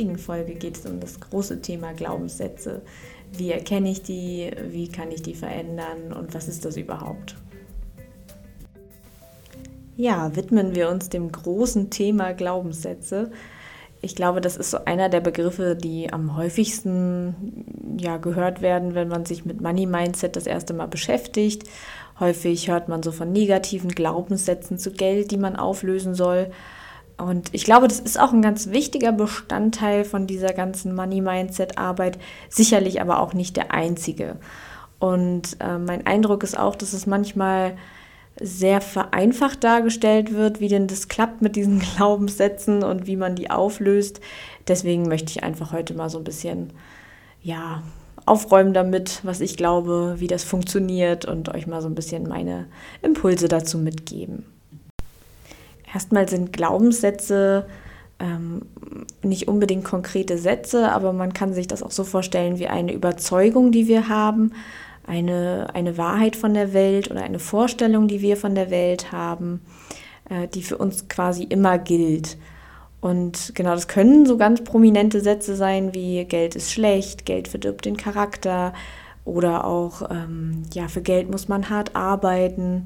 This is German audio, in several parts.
heutigen Folge geht es um das große Thema Glaubenssätze. Wie erkenne ich die? Wie kann ich die verändern? Und was ist das überhaupt? Ja, widmen wir uns dem großen Thema Glaubenssätze. Ich glaube, das ist so einer der Begriffe, die am häufigsten ja, gehört werden, wenn man sich mit Money Mindset das erste Mal beschäftigt. Häufig hört man so von negativen Glaubenssätzen zu Geld, die man auflösen soll. Und ich glaube, das ist auch ein ganz wichtiger Bestandteil von dieser ganzen Money-Mindset-Arbeit, sicherlich aber auch nicht der einzige. Und äh, mein Eindruck ist auch, dass es manchmal sehr vereinfacht dargestellt wird, wie denn das klappt mit diesen Glaubenssätzen und wie man die auflöst. Deswegen möchte ich einfach heute mal so ein bisschen, ja, aufräumen damit, was ich glaube, wie das funktioniert und euch mal so ein bisschen meine Impulse dazu mitgeben. Erstmal sind Glaubenssätze ähm, nicht unbedingt konkrete Sätze, aber man kann sich das auch so vorstellen wie eine Überzeugung, die wir haben, eine, eine Wahrheit von der Welt oder eine Vorstellung, die wir von der Welt haben, äh, die für uns quasi immer gilt. Und genau, das können so ganz prominente Sätze sein wie Geld ist schlecht, Geld verdirbt den Charakter oder auch, ähm, ja, für Geld muss man hart arbeiten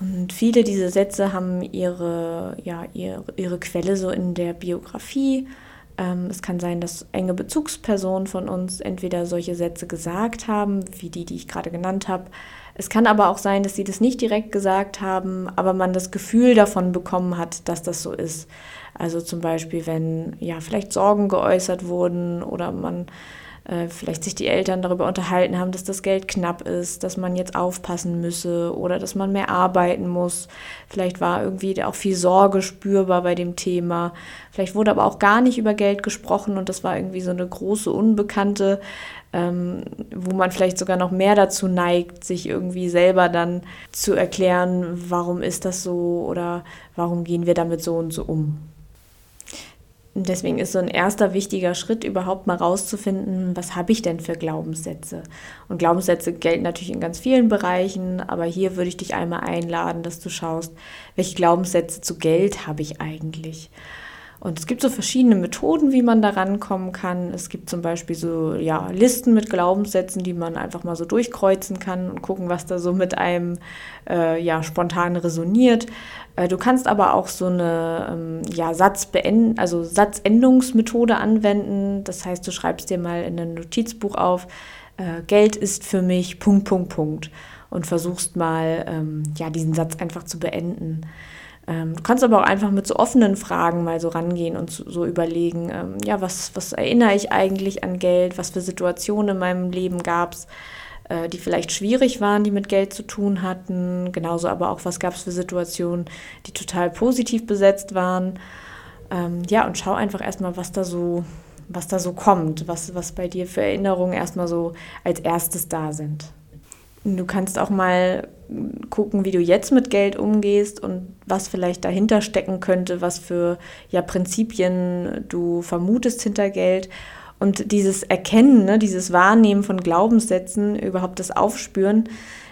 und viele dieser Sätze haben ihre, ja, ihre, ihre Quelle so in der Biografie. Ähm, es kann sein, dass enge Bezugspersonen von uns entweder solche Sätze gesagt haben, wie die, die ich gerade genannt habe. Es kann aber auch sein, dass sie das nicht direkt gesagt haben, aber man das Gefühl davon bekommen hat, dass das so ist. Also zum Beispiel, wenn ja vielleicht Sorgen geäußert wurden oder man äh, vielleicht sich die Eltern darüber unterhalten haben, dass das Geld knapp ist, dass man jetzt aufpassen müsse oder dass man mehr arbeiten muss. Vielleicht war irgendwie auch viel Sorge spürbar bei dem Thema. Vielleicht wurde aber auch gar nicht über Geld gesprochen und das war irgendwie so eine große Unbekannte, ähm, wo man vielleicht sogar noch mehr dazu neigt, sich irgendwie selber dann zu erklären, warum ist das so oder warum gehen wir damit so und so um deswegen ist so ein erster wichtiger Schritt überhaupt mal rauszufinden, was habe ich denn für Glaubenssätze? Und Glaubenssätze gelten natürlich in ganz vielen Bereichen, aber hier würde ich dich einmal einladen, dass du schaust, welche Glaubenssätze zu Geld habe ich eigentlich? Und es gibt so verschiedene Methoden, wie man da rankommen kann. Es gibt zum Beispiel so ja, Listen mit Glaubenssätzen, die man einfach mal so durchkreuzen kann und gucken, was da so mit einem äh, ja, spontan resoniert. Äh, du kannst aber auch so eine ähm, ja, Satzbeend also Satzendungsmethode anwenden. Das heißt, du schreibst dir mal in ein Notizbuch auf, äh, Geld ist für mich Punkt, Punkt, Punkt und versuchst mal ähm, ja, diesen Satz einfach zu beenden. Ähm, du kannst aber auch einfach mit so offenen Fragen mal so rangehen und so, so überlegen, ähm, ja, was, was erinnere ich eigentlich an Geld, was für Situationen in meinem Leben gab es, äh, die vielleicht schwierig waren, die mit Geld zu tun hatten, genauso aber auch, was gab es für Situationen, die total positiv besetzt waren. Ähm, ja, und schau einfach erstmal, was da so was da so kommt, was, was bei dir für Erinnerungen erstmal so als erstes da sind. Du kannst auch mal gucken, wie du jetzt mit Geld umgehst und was vielleicht dahinter stecken könnte, was für ja, Prinzipien du vermutest hinter Geld. Und dieses Erkennen, ne, dieses Wahrnehmen von Glaubenssätzen, überhaupt das Aufspüren,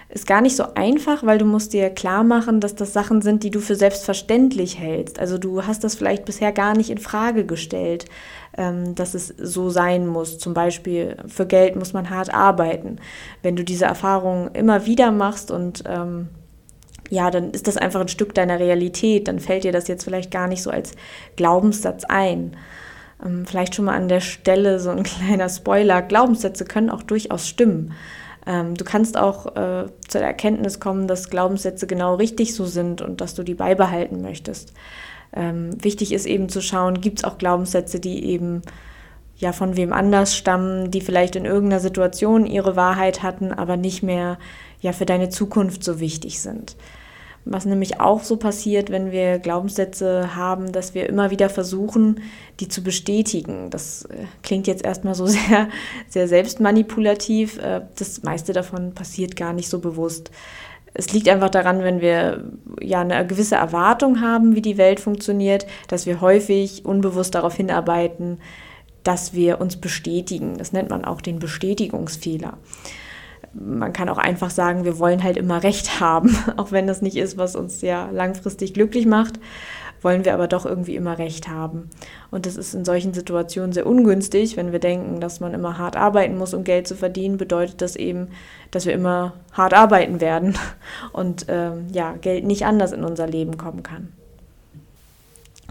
ist gar nicht so einfach, weil du musst dir klar machen, dass das Sachen sind, die du für selbstverständlich hältst. Also du hast das vielleicht bisher gar nicht in Frage gestellt, ähm, dass es so sein muss. Zum Beispiel für Geld muss man hart arbeiten. Wenn du diese Erfahrung immer wieder machst und ähm, ja, dann ist das einfach ein Stück deiner Realität. Dann fällt dir das jetzt vielleicht gar nicht so als Glaubenssatz ein. Ähm, vielleicht schon mal an der Stelle so ein kleiner Spoiler. Glaubenssätze können auch durchaus stimmen. Ähm, du kannst auch äh, zur Erkenntnis kommen, dass Glaubenssätze genau richtig so sind und dass du die beibehalten möchtest. Ähm, wichtig ist eben zu schauen, gibt es auch Glaubenssätze, die eben ja von wem anders stammen, die vielleicht in irgendeiner Situation ihre Wahrheit hatten, aber nicht mehr ja für deine Zukunft so wichtig sind. Was nämlich auch so passiert, wenn wir Glaubenssätze haben, dass wir immer wieder versuchen, die zu bestätigen. Das äh, klingt jetzt erstmal so sehr, sehr selbstmanipulativ. Äh, das meiste davon passiert gar nicht so bewusst. Es liegt einfach daran, wenn wir ja eine gewisse Erwartung haben, wie die Welt funktioniert, dass wir häufig unbewusst darauf hinarbeiten, dass wir uns bestätigen. Das nennt man auch den Bestätigungsfehler man kann auch einfach sagen, wir wollen halt immer Recht haben, auch wenn das nicht ist, was uns ja langfristig glücklich macht. wollen wir aber doch irgendwie immer recht haben. Und das ist in solchen Situationen sehr ungünstig, wenn wir denken, dass man immer hart arbeiten muss, um Geld zu verdienen, bedeutet das eben, dass wir immer hart arbeiten werden und ähm, ja, Geld nicht anders in unser Leben kommen kann.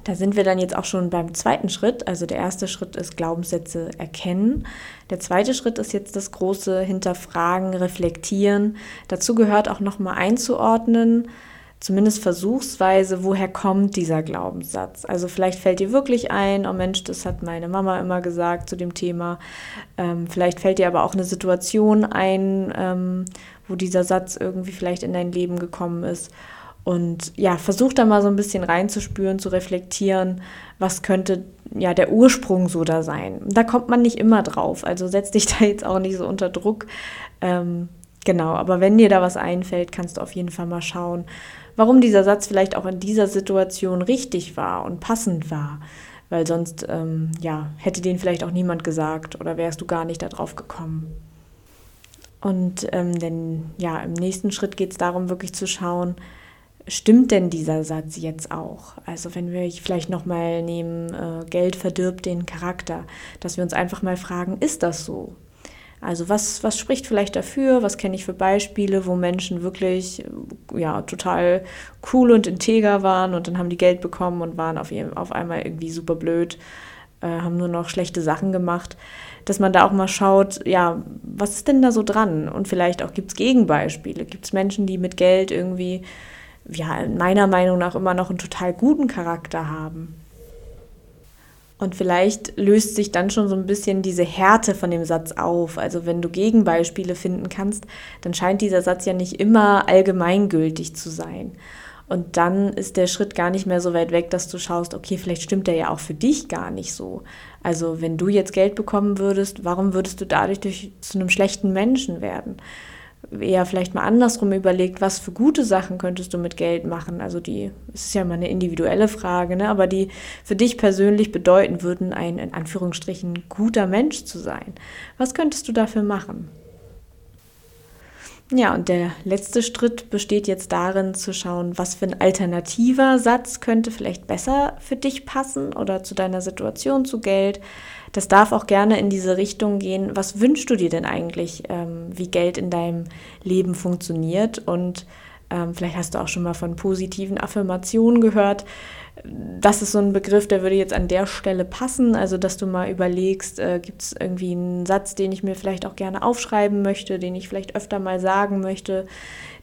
Da sind wir dann jetzt auch schon beim zweiten Schritt. Also der erste Schritt ist Glaubenssätze erkennen. Der zweite Schritt ist jetzt das große Hinterfragen, Reflektieren. Dazu gehört auch nochmal einzuordnen, zumindest versuchsweise, woher kommt dieser Glaubenssatz. Also vielleicht fällt dir wirklich ein, oh Mensch, das hat meine Mama immer gesagt zu dem Thema. Ähm, vielleicht fällt dir aber auch eine Situation ein, ähm, wo dieser Satz irgendwie vielleicht in dein Leben gekommen ist. Und ja, versuch da mal so ein bisschen reinzuspüren, zu reflektieren, was könnte ja der Ursprung so da sein. Da kommt man nicht immer drauf, also setz dich da jetzt auch nicht so unter Druck. Ähm, genau, aber wenn dir da was einfällt, kannst du auf jeden Fall mal schauen, warum dieser Satz vielleicht auch in dieser Situation richtig war und passend war. Weil sonst, ähm, ja, hätte den vielleicht auch niemand gesagt oder wärst du gar nicht darauf gekommen. Und ähm, denn ja, im nächsten Schritt geht es darum, wirklich zu schauen, stimmt denn dieser Satz jetzt auch? Also wenn wir vielleicht nochmal nehmen, äh, Geld verdirbt den Charakter, dass wir uns einfach mal fragen, ist das so? Also was, was spricht vielleicht dafür? Was kenne ich für Beispiele, wo Menschen wirklich äh, ja, total cool und integer waren und dann haben die Geld bekommen und waren auf, auf einmal irgendwie super blöd, äh, haben nur noch schlechte Sachen gemacht. Dass man da auch mal schaut, ja, was ist denn da so dran? Und vielleicht auch gibt es Gegenbeispiele. Gibt es Menschen, die mit Geld irgendwie ja, meiner Meinung nach immer noch einen total guten Charakter haben. Und vielleicht löst sich dann schon so ein bisschen diese Härte von dem Satz auf. Also wenn du Gegenbeispiele finden kannst, dann scheint dieser Satz ja nicht immer allgemeingültig zu sein. Und dann ist der Schritt gar nicht mehr so weit weg, dass du schaust, okay, vielleicht stimmt der ja auch für dich gar nicht so. Also wenn du jetzt Geld bekommen würdest, warum würdest du dadurch durch, zu einem schlechten Menschen werden? Eher vielleicht mal andersrum überlegt, was für gute Sachen könntest du mit Geld machen. Also die, es ist ja mal eine individuelle Frage, ne? aber die für dich persönlich bedeuten würden, ein in Anführungsstrichen guter Mensch zu sein. Was könntest du dafür machen? Ja, und der letzte Schritt besteht jetzt darin zu schauen, was für ein alternativer Satz könnte vielleicht besser für dich passen oder zu deiner Situation zu Geld. Das darf auch gerne in diese Richtung gehen. Was wünschst du dir denn eigentlich, ähm, wie Geld in deinem Leben funktioniert? Und ähm, vielleicht hast du auch schon mal von positiven Affirmationen gehört das ist so ein Begriff, der würde jetzt an der Stelle passen. Also, dass du mal überlegst, äh, gibt es irgendwie einen Satz, den ich mir vielleicht auch gerne aufschreiben möchte, den ich vielleicht öfter mal sagen möchte,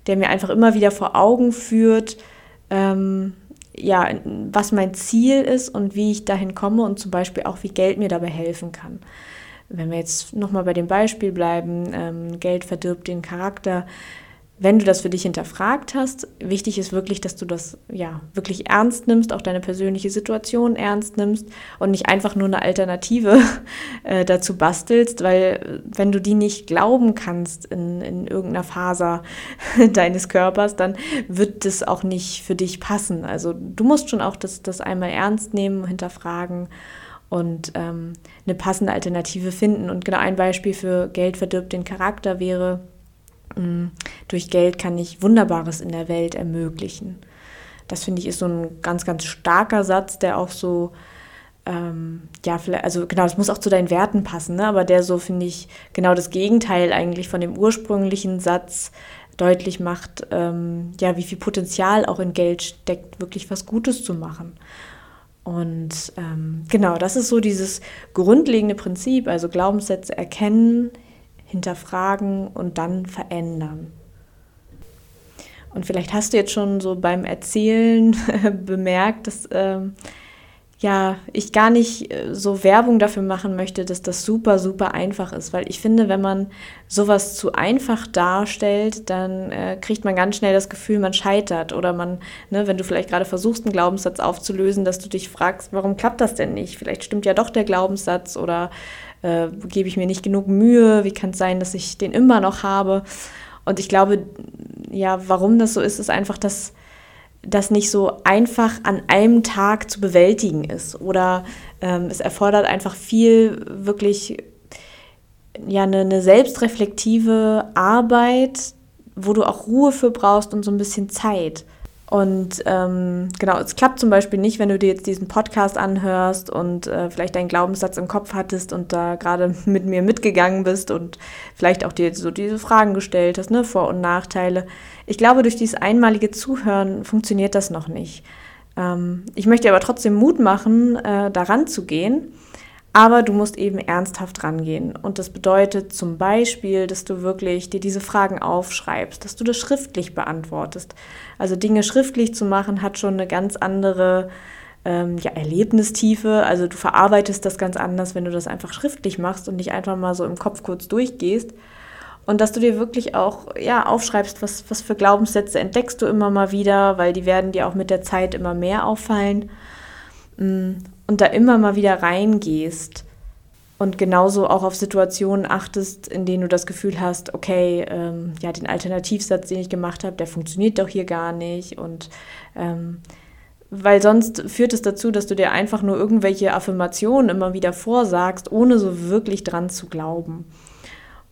der mir einfach immer wieder vor Augen führt, ähm, ja, was mein Ziel ist und wie ich dahin komme und zum Beispiel auch, wie Geld mir dabei helfen kann. Wenn wir jetzt nochmal bei dem Beispiel bleiben, ähm, Geld verdirbt den Charakter, wenn du das für dich hinterfragt hast, wichtig ist wirklich, dass du das ja wirklich ernst nimmst, auch deine persönliche Situation ernst nimmst und nicht einfach nur eine Alternative äh, dazu bastelst, weil wenn du die nicht glauben kannst in, in irgendeiner Faser deines Körpers, dann wird das auch nicht für dich passen. Also du musst schon auch das, das einmal ernst nehmen, hinterfragen und ähm, eine passende Alternative finden. Und genau ein Beispiel für Geld verdirbt den Charakter wäre, durch Geld kann ich Wunderbares in der Welt ermöglichen. Das finde ich ist so ein ganz, ganz starker Satz, der auch so, ähm, ja, vielleicht, also genau, das muss auch zu deinen Werten passen, ne? aber der so, finde ich, genau das Gegenteil eigentlich von dem ursprünglichen Satz deutlich macht, ähm, ja, wie viel Potenzial auch in Geld steckt, wirklich was Gutes zu machen. Und ähm, genau, das ist so dieses grundlegende Prinzip, also Glaubenssätze erkennen, hinterfragen und dann verändern. Und vielleicht hast du jetzt schon so beim Erzählen bemerkt, dass ähm, ja, ich gar nicht äh, so Werbung dafür machen möchte, dass das super, super einfach ist. Weil ich finde, wenn man sowas zu einfach darstellt, dann äh, kriegt man ganz schnell das Gefühl, man scheitert. Oder man, ne, wenn du vielleicht gerade versuchst, einen Glaubenssatz aufzulösen, dass du dich fragst, warum klappt das denn nicht? Vielleicht stimmt ja doch der Glaubenssatz oder äh, gebe ich mir nicht genug Mühe? Wie kann es sein, dass ich den immer noch habe? Und ich glaube, ja, warum das so ist, ist einfach, dass das nicht so einfach an einem Tag zu bewältigen ist. Oder ähm, es erfordert einfach viel wirklich ja, eine, eine selbstreflektive Arbeit, wo du auch Ruhe für brauchst und so ein bisschen Zeit. Und ähm, genau, es klappt zum Beispiel nicht, wenn du dir jetzt diesen Podcast anhörst und äh, vielleicht deinen Glaubenssatz im Kopf hattest und da gerade mit mir mitgegangen bist und vielleicht auch dir so diese Fragen gestellt hast, ne, Vor- und Nachteile. Ich glaube, durch dieses einmalige Zuhören funktioniert das noch nicht. Ähm, ich möchte aber trotzdem Mut machen, äh, daran zu gehen aber du musst eben ernsthaft rangehen. Und das bedeutet zum Beispiel, dass du wirklich dir diese Fragen aufschreibst, dass du das schriftlich beantwortest. Also Dinge schriftlich zu machen, hat schon eine ganz andere ähm, ja, Erlebnistiefe. Also du verarbeitest das ganz anders, wenn du das einfach schriftlich machst und nicht einfach mal so im Kopf kurz durchgehst. Und dass du dir wirklich auch ja, aufschreibst, was, was für Glaubenssätze entdeckst du immer mal wieder, weil die werden dir auch mit der Zeit immer mehr auffallen. Und da immer mal wieder reingehst und genauso auch auf Situationen achtest, in denen du das Gefühl hast, okay, ähm, ja, den Alternativsatz, den ich gemacht habe, der funktioniert doch hier gar nicht und ähm, weil sonst führt es dazu, dass du dir einfach nur irgendwelche Affirmationen immer wieder vorsagst, ohne so wirklich dran zu glauben.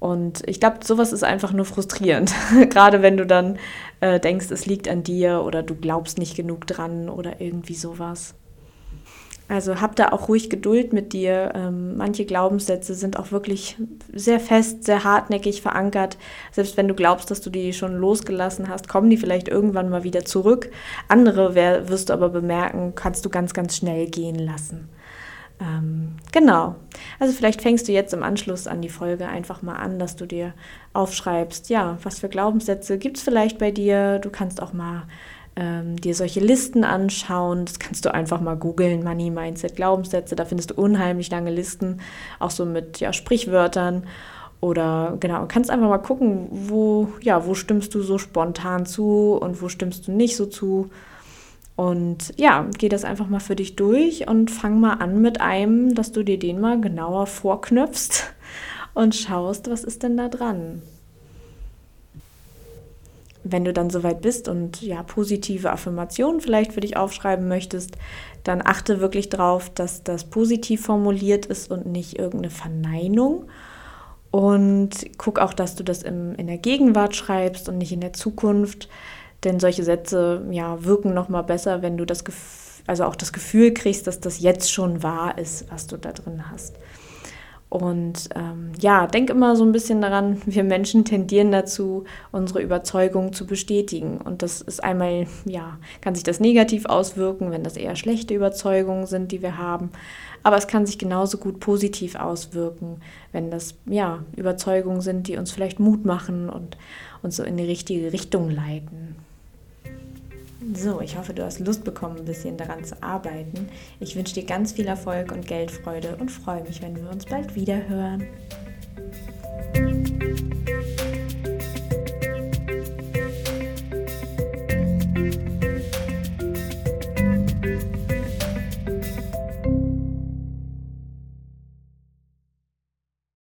Und ich glaube, sowas ist einfach nur frustrierend. Gerade wenn du dann äh, denkst, es liegt an dir oder du glaubst nicht genug dran oder irgendwie sowas. Also hab da auch ruhig Geduld mit dir. Ähm, manche Glaubenssätze sind auch wirklich sehr fest, sehr hartnäckig verankert. Selbst wenn du glaubst, dass du die schon losgelassen hast, kommen die vielleicht irgendwann mal wieder zurück. Andere wär, wirst du aber bemerken, kannst du ganz, ganz schnell gehen lassen. Ähm, genau. Also vielleicht fängst du jetzt im Anschluss an die Folge einfach mal an, dass du dir aufschreibst, ja, was für Glaubenssätze gibt es vielleicht bei dir. Du kannst auch mal ähm, dir solche Listen anschauen. Das kannst du einfach mal googeln, Money, Mindset, Glaubenssätze. Da findest du unheimlich lange Listen, auch so mit ja, Sprichwörtern. Oder genau, kannst einfach mal gucken, wo, ja, wo stimmst du so spontan zu und wo stimmst du nicht so zu. Und ja, geh das einfach mal für dich durch und fang mal an mit einem, dass du dir den mal genauer vorknöpfst und schaust, was ist denn da dran wenn du dann soweit bist und ja positive Affirmationen vielleicht für dich aufschreiben möchtest, dann achte wirklich darauf, dass das positiv formuliert ist und nicht irgendeine Verneinung. Und guck auch, dass du das im, in der Gegenwart schreibst und nicht in der Zukunft. Denn solche Sätze ja, wirken nochmal besser, wenn du das also auch das Gefühl kriegst, dass das jetzt schon wahr ist, was du da drin hast. Und ähm, ja, denk immer so ein bisschen daran, wir Menschen tendieren dazu, unsere Überzeugung zu bestätigen. Und das ist einmal, ja, kann sich das negativ auswirken, wenn das eher schlechte Überzeugungen sind, die wir haben. Aber es kann sich genauso gut positiv auswirken, wenn das, ja, Überzeugungen sind, die uns vielleicht Mut machen und uns so in die richtige Richtung leiten. So, ich hoffe, du hast Lust bekommen, ein bisschen daran zu arbeiten. Ich wünsche dir ganz viel Erfolg und Geldfreude und freue mich, wenn wir uns bald wieder hören.